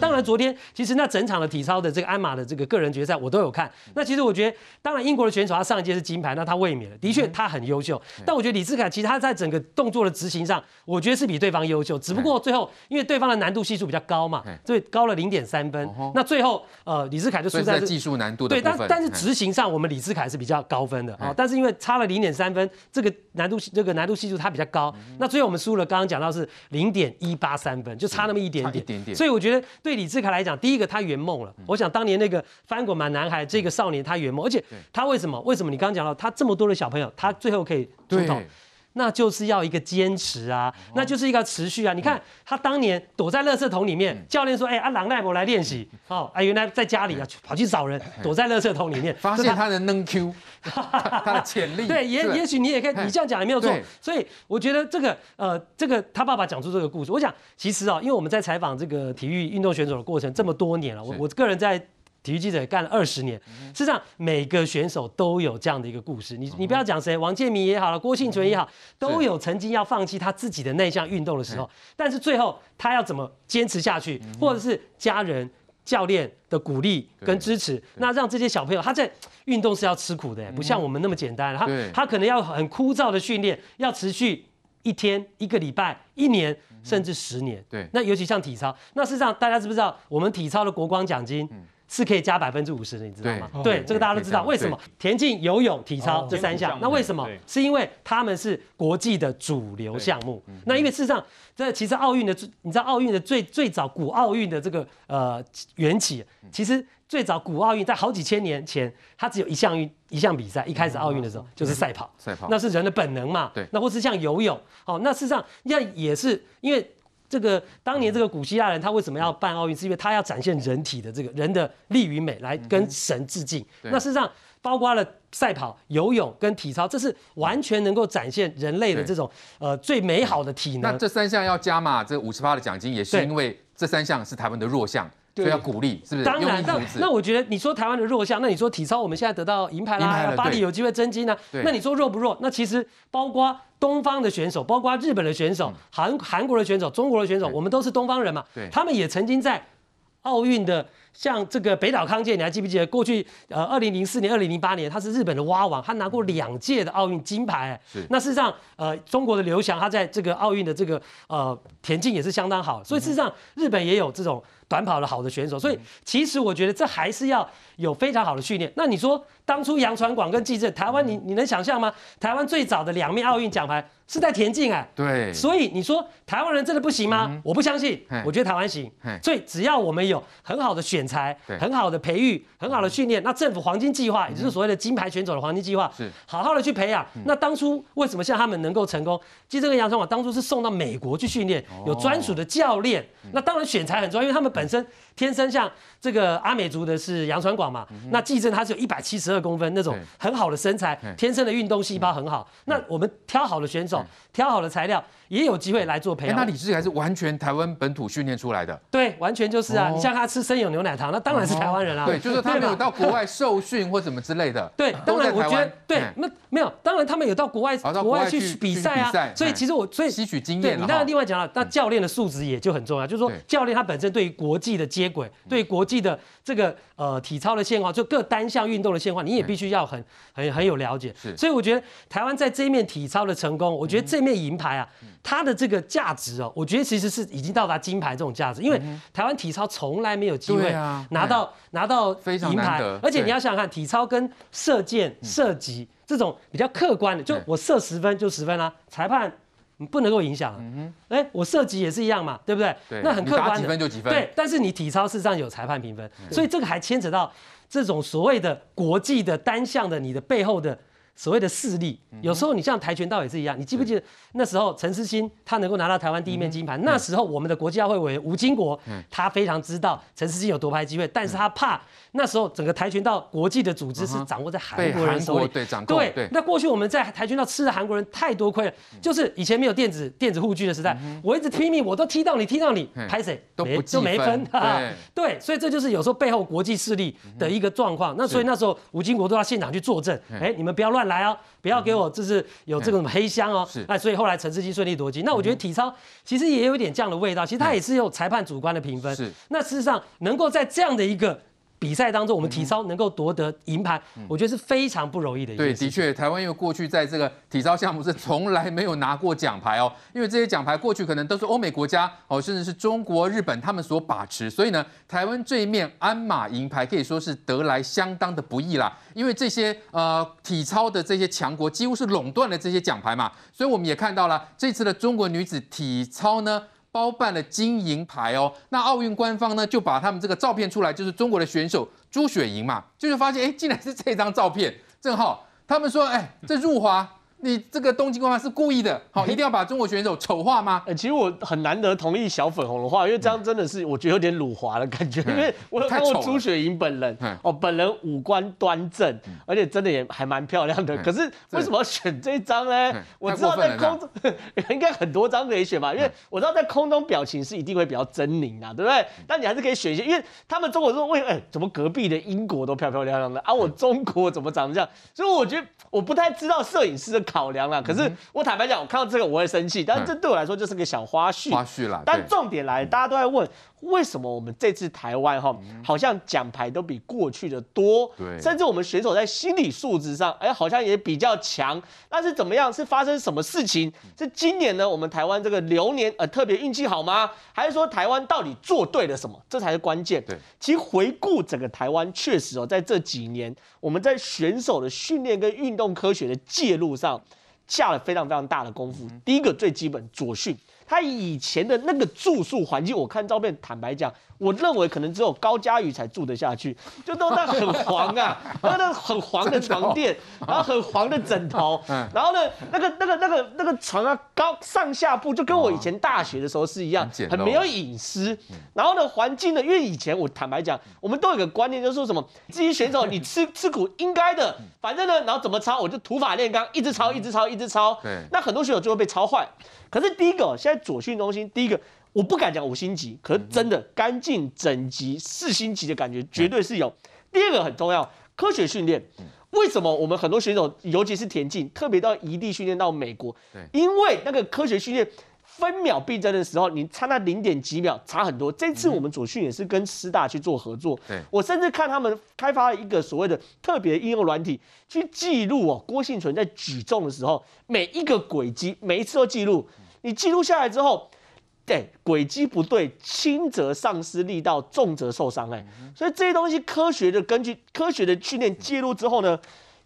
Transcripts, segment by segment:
当然昨天其实那整场的体操的这个鞍马的这个个人决赛我都有看。那其实我觉得，当然英国的选手他上一届是金牌，那他卫冕了，的确他很优秀。但我觉得李智凯其实他在整个动作的执行上，我觉得是比对方优秀。只不过最后因为对方的难度系数比较高嘛，所以高了零点三分。那最后呃李智凯就输在技术难度的对，但但是执行上我们李智凯是比较高分的啊。但是因为差了零点三分，这个难度这个难度系数它比较高。那最后我们输了，刚刚讲到是零点一八三分，就差那么一点点。点点。所以我觉得对李志凯来讲，第一个他圆梦了。我想当年那个翻滚吧男孩这个少年他圆梦，而且他为什么？为什么你刚刚讲到他这么多的小朋友，他最后可以出头？那就是要一个坚持啊，那就是一个持续啊。你看他当年躲在垃圾桶里面，教练说：“哎，阿郎奈我来练习。”哦，啊，原来在家里啊，跑去找人躲在垃圾桶里面，发现他的能 Q，他的潜力。对，也也许你也可以，你这样讲也没有错。所以我觉得这个呃，这个他爸爸讲出这个故事，我想其实啊，因为我们在采访这个体育运动选手的过程这么多年了，我我个人在。体育记者也干了二十年，事实上每个选手都有这样的一个故事。你你不要讲谁，王建民也好了，郭婞淳也好，都有曾经要放弃他自己的那项运动的时候，但是最后他要怎么坚持下去，或者是家人、教练的鼓励跟支持，那让这些小朋友他在运动是要吃苦的，不像我们那么简单。他他可能要很枯燥的训练，要持续一天、一个礼拜、一年，甚至十年。对，那尤其像体操，那事实上大家知不知道，我们体操的国光奖金？是可以加百分之五十的，你知道吗？对，这个大家都知道。为什么？田径、游泳、体操这三项，那为什么？是因为他们是国际的主流项目。那因为事实上，这其实奥运的，你知道奥运的最最早古奥运的这个呃缘起，其实最早古奥运在好几千年前，它只有一项运一项比赛。一开始奥运的时候就是赛跑，赛跑那是人的本能嘛。对，那或是像游泳，哦，那事实上那也是因为。这个当年这个古希腊人他为什么要办奥运？是因为他要展现人体的这个人的力与美，来跟神致敬。那事实上，包括了赛跑、游泳跟体操，这是完全能够展现人类的这种呃最美好的体能。那这三项要加码这五十趴的奖金，也是因为这三项是台湾的弱项。所以要鼓励，是不是？当然，那那我觉得你说台湾的弱项，那你说体操我们现在得到银牌啦，巴黎有机会争金呢？那你说弱不弱？那其实包括东方的选手，包括日本的选手、韩韩国的选手、中国的选手，我们都是东方人嘛，他们也曾经在奥运的。像这个北岛康介，你还记不记得过去？呃，二零零四年、二零零八年，他是日本的蛙王，他拿过两届的奥运金牌。是。那事实上，呃，中国的刘翔，他在这个奥运的这个呃田径也是相当好。所以事实上，日本也有这种短跑的好的选手。所以其实我觉得这还是要有非常好的训练。那你说当初杨传广跟纪政，台湾你你能想象吗？台湾最早的两面奥运奖牌。是在田径哎，对，所以你说台湾人真的不行吗？我不相信，我觉得台湾行。所以只要我们有很好的选材、很好的培育、很好的训练，那政府黄金计划，也就是所谓的金牌选手的黄金计划，是。好好的去培养。那当初为什么像他们能够成功？其实这个杨传广当初是送到美国去训练，有专属的教练。那当然选材很重要，因为他们本身天生像这个阿美族的是杨传广嘛。那纪政他是有一百七十二公分那种很好的身材，天生的运动细胞很好。那我们挑好的选手。挑好的材料，也有机会来做培养。那李志凯是完全台湾本土训练出来的？对，完全就是啊。你像他吃生有牛奶糖，那当然是台湾人啊。对，就是他没有到国外受训或什么之类的。对，当然我觉得对，那没有，当然他们有到国外国外去比赛啊。所以其实我所以吸取经验。对，你当然另外讲了，那教练的素质也就很重要，就是说教练他本身对于国际的接轨，对国际的这个呃体操的现况，就各单项运动的现况，你也必须要很很很有了解。是，所以我觉得台湾在这一面体操的成功，我觉得这面银牌啊。它的这个价值哦，我觉得其实是已经到达金牌这种价值，因为台湾体操从来没有机会拿到拿到银牌，而且你要想想看，体操跟射箭、射击这种比较客观的，就我射十分就十分啦，裁判不能够影响啊。哎，我射击也是一样嘛，对不对？那很客观的，几分就几分。对，但是你体操事实上有裁判评分，所以这个还牵扯到这种所谓的国际的单项的你的背后的。所谓的势力，有时候你像跆拳道也是一样，你记不记得那时候陈思欣他能够拿到台湾第一面金牌？那时候我们的国际奥会委员吴金国，他非常知道陈思欣有夺牌机会，但是他怕那时候整个跆拳道国际的组织是掌握在韩国人手里，对对。那过去我们在跆拳道吃了韩国人太多亏了，就是以前没有电子电子护具的时代，我一直拼命，我都踢到你，踢到你，拍谁？都没都没分，对，所以这就是有时候背后国际势力的一个状况。那所以那时候吴金国都到现场去作证，哎，你们不要乱。慢来哦，不要给我就是有这个什么黑箱哦。那所以后来陈世基顺利夺金。那我觉得体操其实也有一点这样的味道，其实它也是有裁判主观的评分。是。那事实上能够在这样的一个。比赛当中，我们体操能够夺得银牌，我觉得是非常不容易的。对，的确，台湾因为过去在这个体操项目是从来没有拿过奖牌哦，因为这些奖牌过去可能都是欧美国家哦，甚至是中国、日本他们所把持，所以呢，台湾这一面鞍马银牌可以说是得来相当的不易啦。因为这些呃体操的这些强国几乎是垄断了这些奖牌嘛，所以我们也看到了这次的中国女子体操呢。包办了金银牌哦，那奥运官方呢就把他们这个照片出来，就是中国的选手朱雪莹嘛，就是发现哎，竟然是这张照片，正好他们说哎，这入华。你这个东京官方是故意的，好，一定要把中国选手丑化吗？欸，其实我很难得同意小粉红的话，因为这样真的是我觉得有点辱华的感觉，因为我有看过朱雪莹本人，哦，本人五官端正，而且真的也还蛮漂亮的。可是为什么要选这张呢？我知道在空中 应该很多张可以选吧，因为我知道在空中表情是一定会比较狰狞啊，对不对？但你还是可以选一些，因为他们中国说为哎，怎么隔壁的英国都漂漂亮亮的啊？我中国怎么长这样？所以我觉得我不太知道摄影师的考量了，可是。我坦白讲，我看到这个我会生气，但是这对我来说就是个小花絮。花絮啦。但重点来，大家都在问，为什么我们这次台湾哈，好像奖牌都比过去的多？对。甚至我们选手在心理素质上，哎，好像也比较强。那是怎么样？是发生什么事情？是今年呢？我们台湾这个流年呃特别运气好吗？还是说台湾到底做对了什么？这才是关键。对。其实回顾整个台湾，确实哦，在这几年，我们在选手的训练跟运动科学的介入上。下了非常非常大的功夫。第一个最基本，左训，他以前的那个住宿环境，我看照片，坦白讲。我认为可能只有高嘉瑜才住得下去，就都那很黄啊，那那很黄的床垫，然后很黄的枕头，然后呢，那个那个那个那个床啊，高上下铺就跟我以前大学的时候是一样，很没有隐私。然后呢，环境呢，因为以前我坦白讲，我们都有个观念，就是说什么，这些选手你吃 吃苦应该的，反正呢，然后怎么抄我就土法炼钢，一直抄一直抄一直抄。那很多选手就会被抄坏。可是第一个，现在左训中心第一个。我不敢讲五星级，可是真的干净整齐四星级的感觉绝对是有。第二个很重要，科学训练。为什么我们很多选手，尤其是田径，特别到异地训练到美国？因为那个科学训练分秒必争的时候，你差那零点几秒差很多。这次我们左训也是跟师大去做合作。我甚至看他们开发了一个所谓的特别应用软体，去记录哦郭幸存在举重的时候每一个轨迹，每一次都记录。你记录下来之后。对，轨迹不对，轻则丧失力道，重则受伤。哎，所以这些东西科学的根据科学的训练介入之后呢，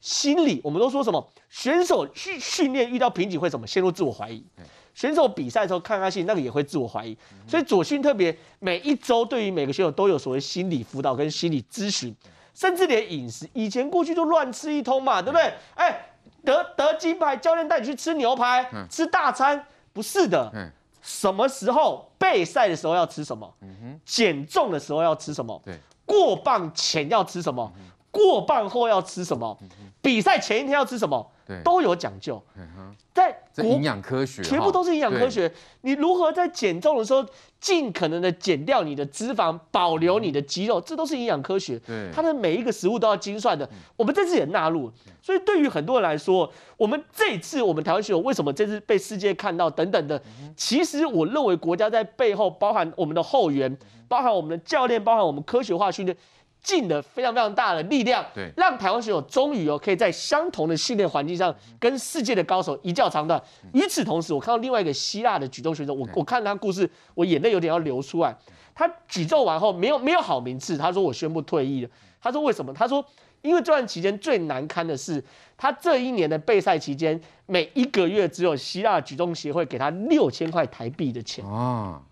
心理我们都说什么？选手去训练遇到瓶颈会什么？陷入自我怀疑。选手比赛的时候看看戏，那个也会自我怀疑。所以左训特别每一周对于每个选手都有所谓心理辅导跟心理咨询，甚至连饮食，以前过去就乱吃一通嘛，对不对？哎，得得金牌，教练带你去吃牛排，吃大餐，不是的。什么时候备赛的时候要吃什么？减重的时候要吃什么？过磅前要吃什么？过磅后要吃什么？比赛前一天要吃什么？都有讲究。在营养科学，全部都是营养科学。你如何在减重的时候尽可能的减掉你的脂肪，保留你的肌肉，这都是营养科学。它的每一个食物都要精算的。我们这次也纳入，所以对于很多人来说，我们这次我们台湾选手为什么这次被世界看到等等的，其实我认为国家在背后包含我们的后援，包含我们的教练，包含我们科学化训练。尽了非常非常大的力量，对，让台湾选手终于哦可以在相同的训练环境上跟世界的高手一较长短。与此同时，我看到另外一个希腊的举重选手，我我看他故事，我眼泪有点要流出来。他举重完后没有没有好名次，他说我宣布退役了。他说为什么？他说因为这段期间最难堪的是，他这一年的备赛期间，每一个月只有希腊举重协会给他六千块台币的钱啊。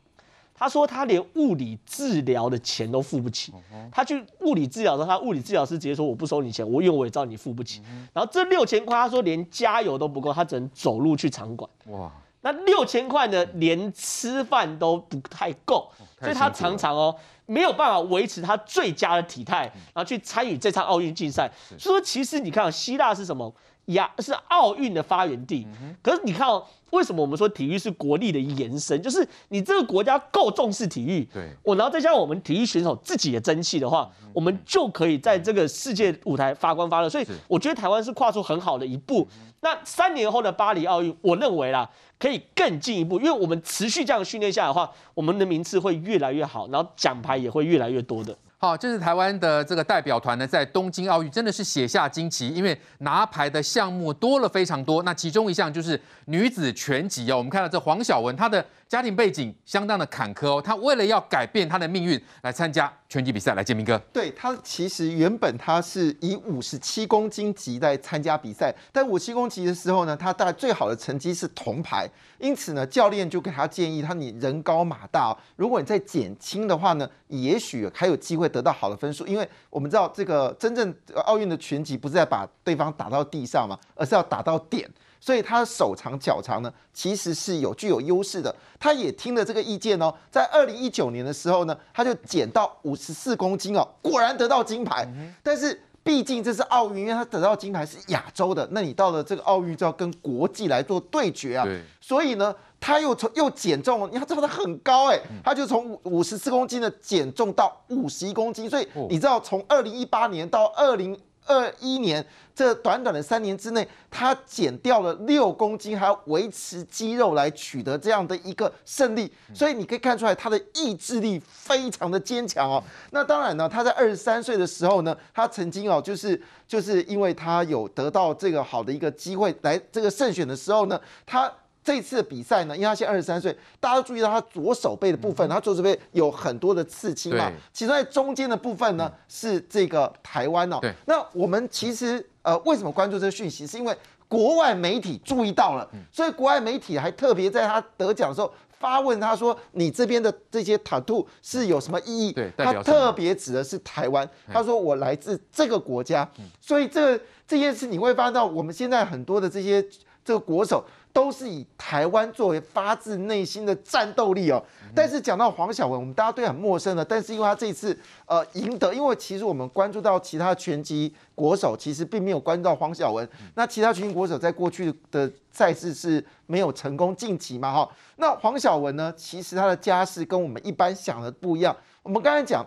他说他连物理治疗的钱都付不起，他去物理治疗的时候，他物理治疗师直接说我不收你钱，我因为我也知道你付不起。然后这六千块，他说连加油都不够，他只能走路去场馆。哇，那六千块呢，连吃饭都不太够，所以他常常哦没有办法维持他最佳的体态，然后去参与这场奥运竞赛。所以说，其实你看，希腊是什么？亚是奥运的发源地。可是你看哦，为什么我们说体育是国力的延伸？就是你这个国家够重视体育，对，我然后再加上我们体育选手自己的争气的话，我们就可以在这个世界舞台发光发热。所以我觉得台湾是跨出很好的一步。那三年后的巴黎奥运，我认为啦，可以更进一步，因为我们持续这样训练下来的话，我们的名次会越来越好，然后奖牌也会越来越多的。好，这是台湾的这个代表团呢，在东京奥运真的是写下惊奇，因为拿牌的项目多了非常多。那其中一项就是女子拳击哦，我们看到这黄晓雯，她的家庭背景相当的坎坷哦，他为了要改变他的命运，来参加拳击比赛。来，建明哥，对，他其实原本他是以五十七公斤级在参加比赛，但五七公斤级的时候呢，他大概最好的成绩是铜牌，因此呢，教练就给他建议，他你人高马大，如果你再减轻的话呢，也许还有机会。得到好的分数，因为我们知道这个真正奥运的拳击不是在把对方打到地上嘛，而是要打到点，所以他手长脚长呢，其实是有具有优势的。他也听了这个意见哦，在二零一九年的时候呢，他就减到五十四公斤哦，果然得到金牌。但是毕竟这是奥运，因为他得到金牌是亚洲的，那你到了这个奥运就要跟国际来做对决啊，所以呢。他又从又减重，你要知道他很高哎，他就从五五十四公斤的减重到五十一公斤，所以你知道从二零一八年到二零二一年这短短的三年之内，他减掉了六公斤，还要维持肌肉来取得这样的一个胜利，所以你可以看出来他的意志力非常的坚强哦。那当然呢，他在二十三岁的时候呢，他曾经哦，就是就是因为他有得到这个好的一个机会来这个胜选的时候呢，他。这次的比赛呢，因为他现在二十三岁，大家注意到他左手背的部分，他左手背有很多的刺青嘛，其中在中间的部分呢是这个台湾哦。那我们其实呃为什么关注这个讯息？是因为国外媒体注意到了，所以国外媒体还特别在他得奖的时候发问他说：“你这边的这些 tattoo 是有什么意义？”对，他特别指的是台湾，他说：“我来自这个国家。”所以这个这件事你会发现到我们现在很多的这些这个国手。都是以台湾作为发自内心的战斗力哦。但是讲到黄晓雯，我们大家都很陌生的。但是因为他这次呃赢得，因为其实我们关注到其他拳击国手，其实并没有关注到黄晓雯。那其他拳击国手在过去的赛事是没有成功晋级嘛？哈。那黄晓雯呢？其实他的家世跟我们一般想的不一样。我们刚才讲，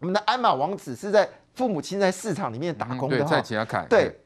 我们的鞍马王子是在父母亲在市场里面打工的哈。在其他看。对。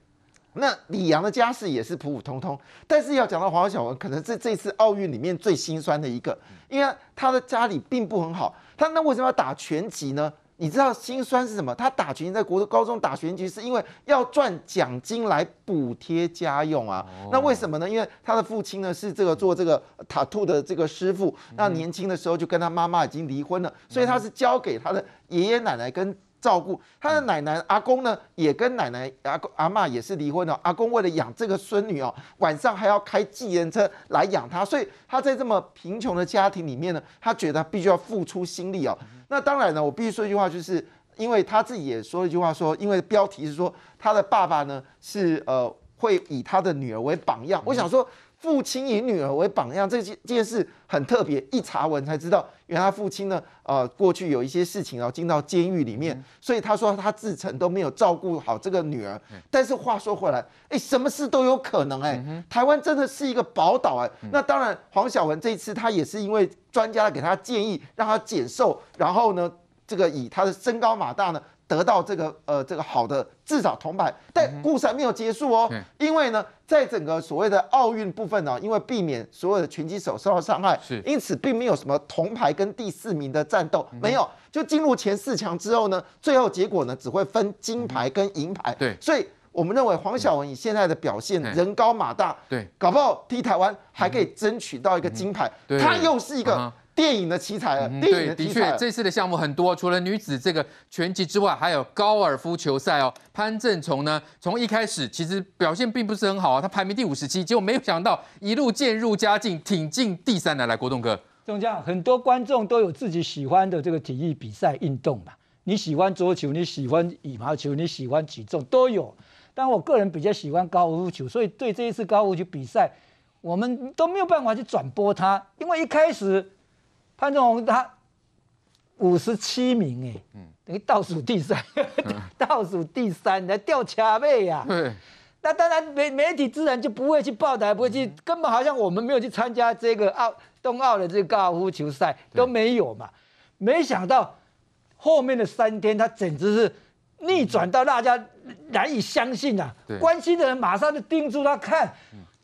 那李阳的家世也是普普通通，但是要讲到黄晓文，可能是这次奥运里面最心酸的一个，因为他的家里并不很好。他那为什么要打拳击呢？你知道心酸是什么？他打拳击在国高中打拳击是因为要赚奖金来补贴家用啊。那为什么呢？因为他的父亲呢是这个做这个塔兔的这个师傅，那年轻的时候就跟他妈妈已经离婚了，所以他是交给他的爷爷奶奶跟。照顾他的奶奶阿公呢，也跟奶奶阿公阿嬷也是离婚了。阿公为了养这个孙女哦，晚上还要开计程车来养她，所以他在这么贫穷的家庭里面呢，他觉得他必须要付出心力哦。那当然呢，我必须说一句话，就是因为他自己也说了一句话说，说因为标题是说他的爸爸呢是呃会以他的女儿为榜样。我想说。父亲以女儿为榜样，这件这件事很特别。一查文才知道，原来父亲呢，呃，过去有一些事情，然后进到监狱里面，所以他说他自称都没有照顾好这个女儿。但是话说回来，哎，什么事都有可能，哎，台湾真的是一个宝岛，哎。那当然，黄晓雯这一次他也是因为专家给他建议，让他减瘦，然后呢，这个以他的身高马大呢。得到这个呃这个好的至少铜牌，但故事还没有结束哦，因为呢，在整个所谓的奥运部分呢，因为避免所有的拳击手受到伤害，是，因此并没有什么铜牌跟第四名的战斗，没有，就进入前四强之后呢，最后结果呢只会分金牌跟银牌，对，所以我们认为黄晓文以现在的表现，人高马大，对，搞不好踢台湾还可以争取到一个金牌，他又是一个。电影的奇才啊！电影的确，这次的项目很多，除了女子这个拳击之外，还有高尔夫球赛哦。潘正从呢，从一开始其实表现并不是很好啊，他排名第五十七，结果没有想到一路渐入佳境，挺进第三来。来，国栋哥，中将，很多观众都有自己喜欢的这个体育比赛运动嘛，你喜欢桌球，你喜欢羽毛球，你喜欢举重都有。但我个人比较喜欢高尔夫球，所以对这一次高尔夫球比赛，我们都没有办法去转播它，因为一开始。潘宗宏他五十七名哎，嗯，等于倒数第三，倒数第三来吊车尾呀。对，那当然媒媒体自然就不会去报道，不会去，根本好像我们没有去参加这个奥冬奥的这个高尔夫球赛都没有嘛。没想到后面的三天，他简直是逆转到大家难以相信啊！关心的人马上就盯住他看，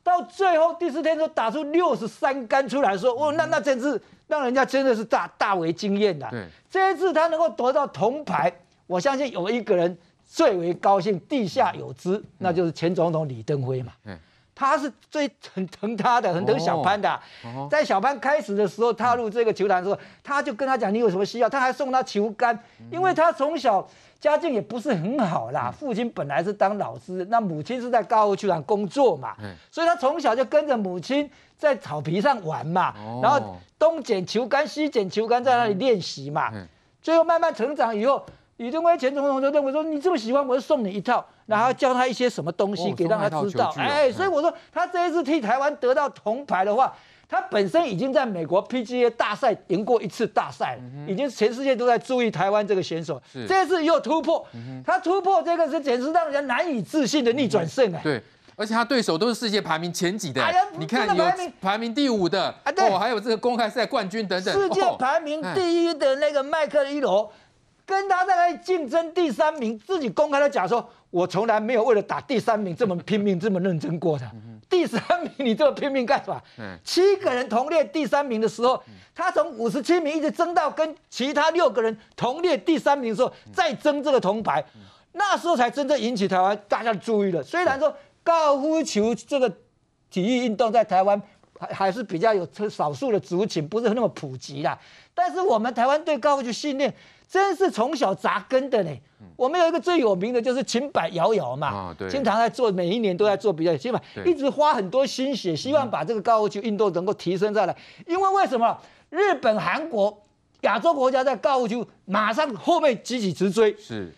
到最后第四天都打出六十三杆出来说，哦，那那真是。让人家真的是大大为惊艳的。对，这一次他能够得到铜牌，我相信有一个人最为高兴，地下有知，嗯、那就是前总统李登辉嘛。嗯、他是最很疼他的，很疼小潘的。哦、在小潘开始的时候踏入这个球坛的时候，他就跟他讲：“你有什么需要？”他还送他球杆，因为他从小。家境也不是很好啦，父亲本来是当老师，那母亲是在高尔夫球场工作嘛，所以他从小就跟着母亲在草皮上玩嘛，然后东捡球杆西捡球杆，在那里练习嘛，最后慢慢成长以后，李登辉前总统就认为说，你这么喜欢，我就送你一套，然后教他一些什么东西给让他知道，哎，所以我说他这一次替台湾得到铜牌的话。他本身已经在美国 PGA 大赛赢过一次大赛，已经全世界都在注意台湾这个选手。这次又突破，他突破这个是简直让人难以置信的逆转胜哎。对，而且他对手都是世界排名前几的。你看有排名第五的，哦，还有这个公开赛冠军等等。世界排名第一的那个麦克伊罗，跟他在那里竞争第三名，自己公开的讲说，我从来没有为了打第三名这么拼命、这么认真过的。第三名，你这么拼命干什么？嗯、七个人同列第三名的时候，他从五十七名一直争到跟其他六个人同列第三名的时候，再争这个铜牌，那时候才真正引起台湾大家的注意了。虽然说高尔夫球这个体育运动在台湾还还是比较有少数的族群，不是那么普及啦，但是我们台湾对高尔夫球训练真是从小扎根的呢。我们有一个最有名的就是秦柏瑶瑶嘛，啊、经常在做，每一年都在做比较，起码一直花很多心血，希望把这个高尔夫球运动能够提升上来。因为为什么日本、韩国、亚洲国家在高尔夫球马上后面急起直追？是。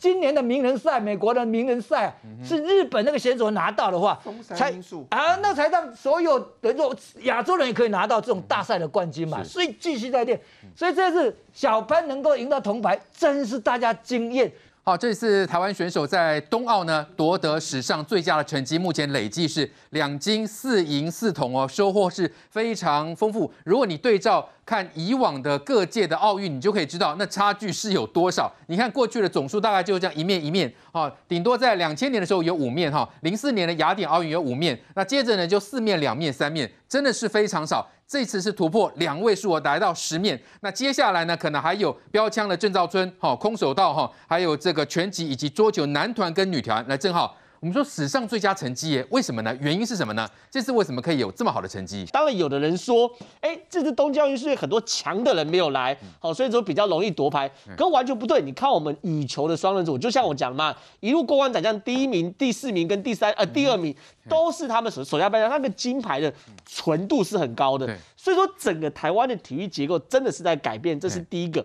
今年的名人赛，美国的名人赛是日本那个选手拿到的话，才啊，那才让所有的亚亚洲人也可以拿到这种大赛的冠军嘛。所以继续在练，所以这次小潘能够赢到铜牌，真是大家惊艳。好，这次台湾选手在冬奥呢夺得史上最佳的成绩，目前累计是两金四银四铜哦，收获是非常丰富。如果你对照看以往的各届的奥运，你就可以知道那差距是有多少。你看过去的总数大概就这样一面一面啊，顶多在两千年的时候有五面哈，零四年的雅典奥运有五面，那接着呢就四面、两面、三面，真的是非常少。这次是突破两位数，我来到十面。那接下来呢，可能还有标枪的郑兆春，哈，空手道哈，还有这个拳击以及桌球男团跟女团。来，正好。我们说史上最佳成绩耶，为什么呢？原因是什么呢？这次为什么可以有这么好的成绩？当然，有的人说，哎，这次东京奥运是很多强的人没有来，好，所以说比较容易夺牌。可完全不对，你看我们羽球的双人组，就像我讲的嘛，一路过关斩将，第一名、第四名跟第三呃第二名都是他们手手下败将，那个金牌的纯度是很高的。所以说，整个台湾的体育结构真的是在改变，这是第一个。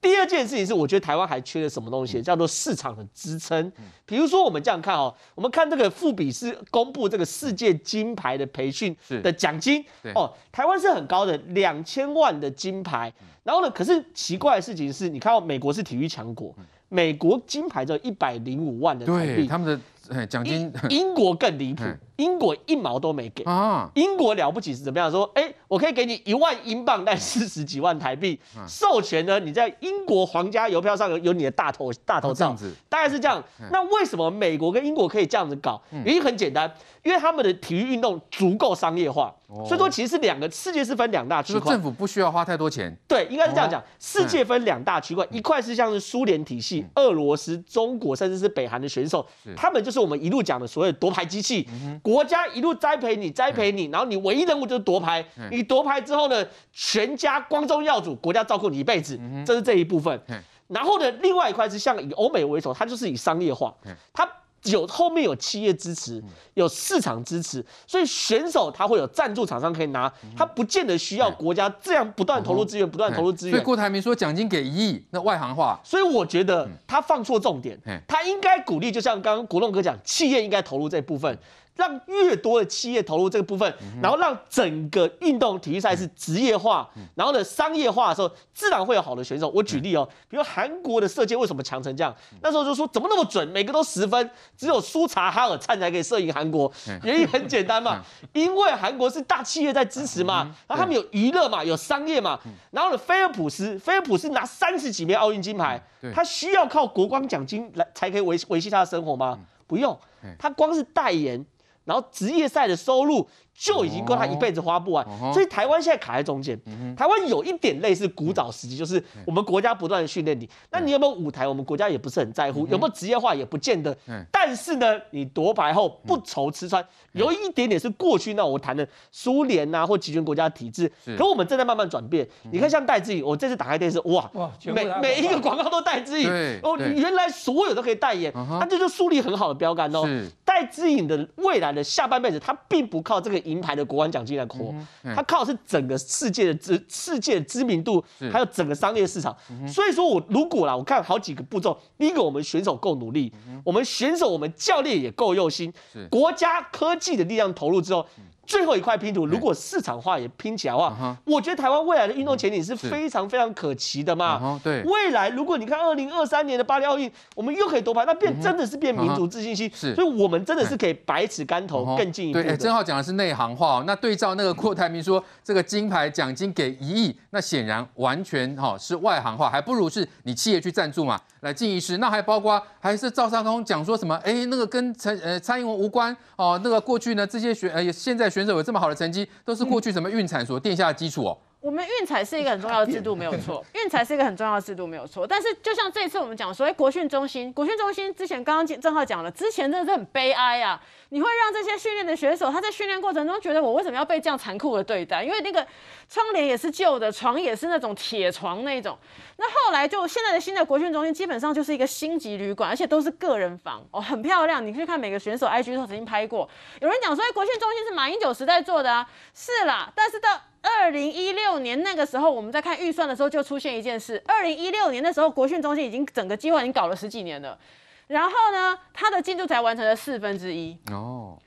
第二件事情是，我觉得台湾还缺了什么东西，叫做市场的支撑。比如说，我们这样看哦，我们看这个富比是公布这个世界金牌的培训的奖金哦，台湾是很高的，两千万的金牌。然后呢，可是奇怪的事情是，你看到美国是体育强国，美国金牌只有一百零五万的台币，他们的奖金。英国更离谱。英国一毛都没给啊！英国了不起是怎么样说？哎，我可以给你一万英镑，但四十几万台币授权呢？你在英国皇家邮票上有有你的大头大头照，大概是这样。那为什么美国跟英国可以这样子搞？原因很简单，因为他们的体育运动足够商业化，所以说其实是两个世界是分两大区块，政府不需要花太多钱。对，应该是这样讲。世界分两大区块，一块是像是苏联体系、俄罗斯、中国，甚至是北韩的选手，他们就是我们一路讲的所谓夺牌机器。国家一路栽培你，栽培你，然后你唯一任务就是夺牌。你夺牌之后呢，全家光宗耀祖，国家照顾你一辈子，这是这一部分。然后呢，另外一块是像以欧美为首，它就是以商业化，它有后面有企业支持，有市场支持，所以选手他会有赞助厂商可以拿，他不见得需要国家这样不断投入资源，不断投入资源。所以郭台铭说奖金给一亿，那外行话。所以我觉得他放错重点，他应该鼓励，就像刚刚国栋哥讲，企业应该投入这部分。让越多的企业投入这个部分，然后让整个运动体育赛事职业化，然后呢商业化的时候，自然会有好的选手。我举例哦，比如韩国的射箭为什么强成这样？那时候就说怎么那么准，每个都十分，只有苏察哈尔灿才可以射赢韩国。原因很简单嘛，因为韩国是大企业在支持嘛，然后他们有娱乐嘛，有商业嘛。然后呢，菲尔普斯，菲尔普斯拿三十几枚奥运金牌，他需要靠国光奖金来才可以维维系他的生活吗？不用，他光是代言。然后职业赛的收入。就已经够他一辈子花不完，所以台湾现在卡在中间。台湾有一点类似古早时期，就是我们国家不断的训练你，那你有没有舞台？我们国家也不是很在乎，有没有职业化也不见得。但是呢，你夺牌后不愁吃穿，有一点点是过去那我谈的苏联呐或集权国家的体制，可我们正在慢慢转变。你看像戴志颖，我这次打开电视，哇，每每一个广告都戴志颖，哦，原来所有都可以代言，那这就树立很好的标杆哦。戴志颖的未来的下半辈子，他并不靠这个。银牌的国安奖金来活，他靠的是整个世界的知世界的知名度，还有整个商业市场。所以说我如果啦，我看好几个步骤，第一个我们选手够努力，我们选手我们教练也够用心，国家科技的力量投入之后。最后一块拼图，如果市场化也拼起来的话，我觉得台湾未来的运动前景是非常非常可期的嘛。对，未来如果你看二零二三年的巴黎奥运，我们又可以夺牌，那变真的是变民族自信心。是，所以我们真的是可以百尺竿头更进一步。对，正好讲的是内行话。那对照那个郭台铭说这个金牌奖金给一亿，那显然完全哈是外行话，还不如是你企业去赞助嘛。来进一师，那还包括还是赵少康讲说什么？哎，那个跟陈呃蔡英文无关哦。那个过去呢，这些学呃现在选手有这么好的成绩，都是过去什么运产所奠下的基础哦。我们运彩是一个很重要的 制度，没有错。运彩是一个很重要的制度，没有错。但是就像这次我们讲说，哎，国训中心，国训中心之前刚刚正好讲了，之前真的是很悲哀啊。你会让这些训练的选手，他在训练过程中觉得我为什么要被这样残酷的对待？因为那个窗帘也是旧的，床也是那种铁床那种。那后来就现在的新的国训中心，基本上就是一个星级旅馆，而且都是个人房哦，很漂亮。你去看每个选手 IG 都曾经拍过。有人讲说，哎，国训中心是马英九时代做的啊，是啦。但是到二零一六年那个时候，我们在看预算的时候，就出现一件事。二零一六年的时候，国训中心已经整个计划已经搞了十几年了，然后呢，它的进度才完成了四分之一。哦。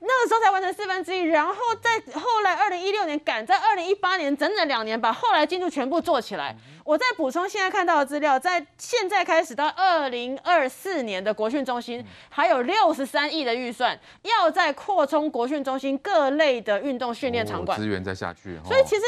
那个时候才完成四分之一，然后在后来二零一六年赶在二零一八年整整两年把后来进度全部做起来。我再补充现在看到的资料，在现在开始到二零二四年的国训中心还有六十三亿的预算，要再扩充国训中心各类的运动训练场馆，资源再下去。所以其实。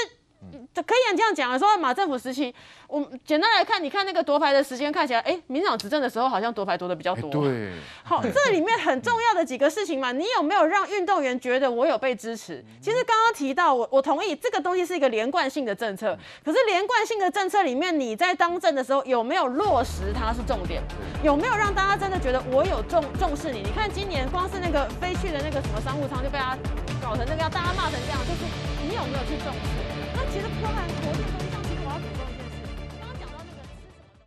这可以这样讲啊，说马政府时期，我简单来看，你看那个夺牌的时间看起来，哎，民进党执政的时候好像夺牌夺的比较多。对，好，这里面很重要的几个事情嘛，你有没有让运动员觉得我有被支持？其实刚刚提到，我我同意这个东西是一个连贯性的政策，可是连贯性的政策里面，你在当政的时候有没有落实它是重点？有没有让大家真的觉得我有重重视你？你看今年光是那个飞去的那个什么商务舱就被他搞成那个要大家骂成这样，就是你有没有去重视？其实包含国际中心。